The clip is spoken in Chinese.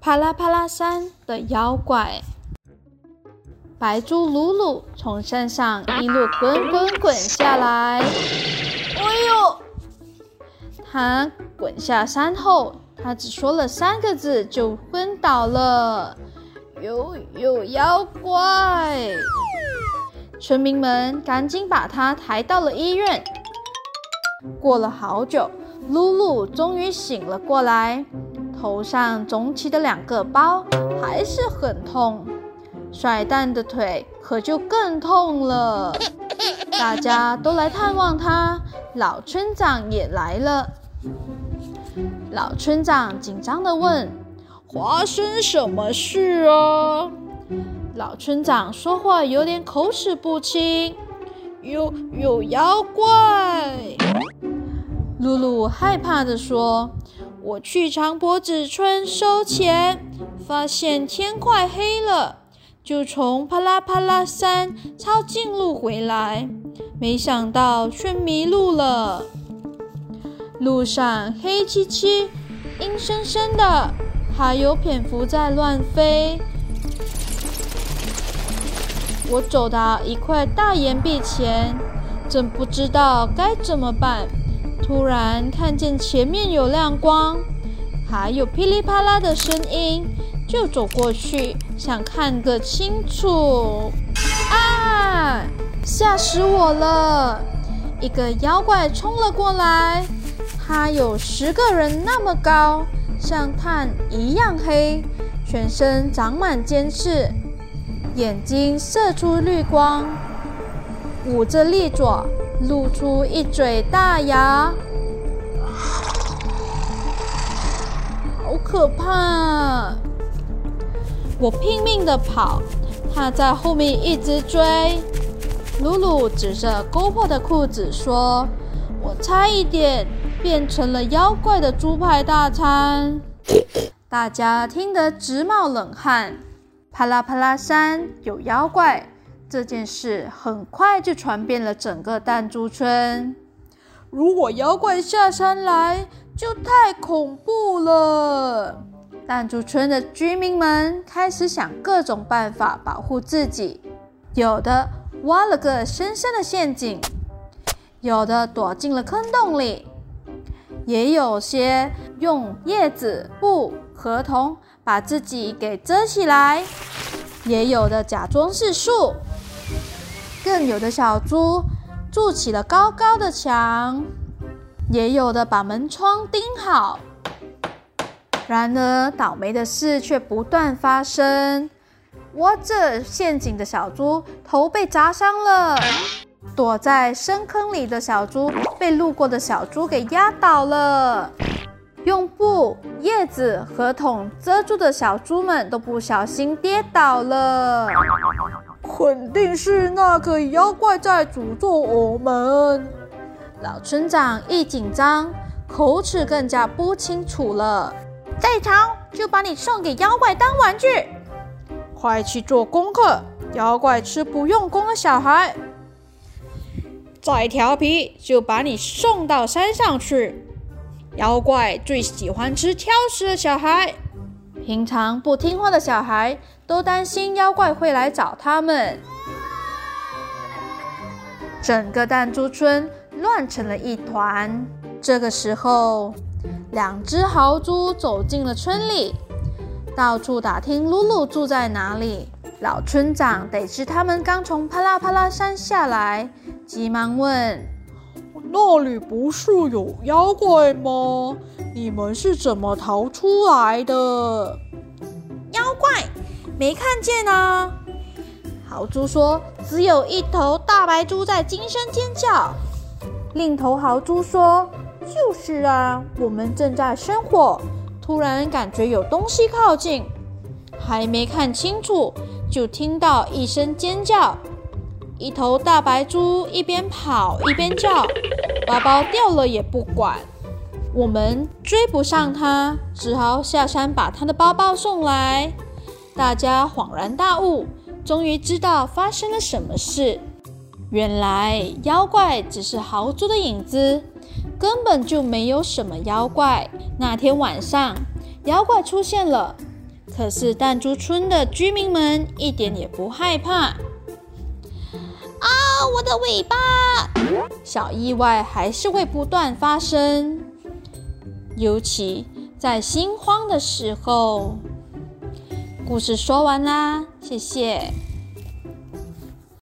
啪啦啪啦山的妖怪。白猪鲁鲁从山上一路滚滚滚下来，哎呦！他滚下山后，他只说了三个字就昏倒了。有有妖怪！村民们赶紧把他抬到了医院。过了好久，鲁鲁终于醒了过来，头上肿起的两个包还是很痛。甩蛋的腿可就更痛了，大家都来探望他，老村长也来了。老村长紧张地问：“发生什么事啊？”老村长说话有点口齿不清：“有有妖怪。”露露害怕地说：“我去长脖子村收钱，发现天快黑了。”就从啪啦啪啦山抄近路回来，没想到却迷路了。路上黑漆漆、阴森森的，还有蝙蝠在乱飞。我走到一块大岩壁前，正不知道该怎么办，突然看见前面有亮光，还有噼里啪啦的声音。就走过去，想看个清楚。啊！吓死我了！一个妖怪冲了过来，他有十个人那么高，像炭一样黑，全身长满尖刺，眼睛射出绿光，捂着利爪，露出一嘴大牙，好可怕！我拼命的跑，他在后面一直追。鲁鲁指着勾破的裤子说：“我差一点变成了妖怪的猪排大餐。”大家听得直冒冷汗。啪啦啪啦山有妖怪这件事很快就传遍了整个弹珠村。如果妖怪下山来，就太恐怖了。弹珠村的居民们开始想各种办法保护自己，有的挖了个深深的陷阱，有的躲进了坑洞里，也有些用叶子、布、合同把自己给遮起来，也有的假装是树，有的小猪筑起了高高的墙，也有的把门窗钉好。然而，倒霉的事却不断发生。挖着陷阱的小猪头被砸伤了，躲在深坑里的小猪被路过的小猪给压倒了。用布、叶子和桶遮住的小猪们都不小心跌倒了。肯定是那个妖怪在诅咒我们。老村长一紧张，口齿更加不清楚了。再吵，就把你送给妖怪当玩具。快去做功课，妖怪吃不用功的小孩。再调皮，就把你送到山上去。妖怪最喜欢吃挑食的小孩。平常不听话的小孩都担心妖怪会来找他们。整个弹珠村乱成了一团。这个时候。两只豪猪走进了村里，到处打听露露住在哪里。老村长得知他们刚从啪啦啪啦山下来，急忙问：“那里不是有妖怪吗？你们是怎么逃出来的？”没看见啊！豪猪说：“只有一头大白猪在惊声尖叫。”另头豪猪说。就是啊，我们正在生火，突然感觉有东西靠近，还没看清楚，就听到一声尖叫。一头大白猪一边跑一边叫，包包掉了也不管。我们追不上它，只好下山把它的包包送来。大家恍然大悟，终于知道发生了什么事。原来妖怪只是豪猪的影子。根本就没有什么妖怪。那天晚上，妖怪出现了，可是弹珠村的居民们一点也不害怕。啊，我的尾巴！小意外还是会不断发生，尤其在心慌的时候。故事说完啦，谢谢。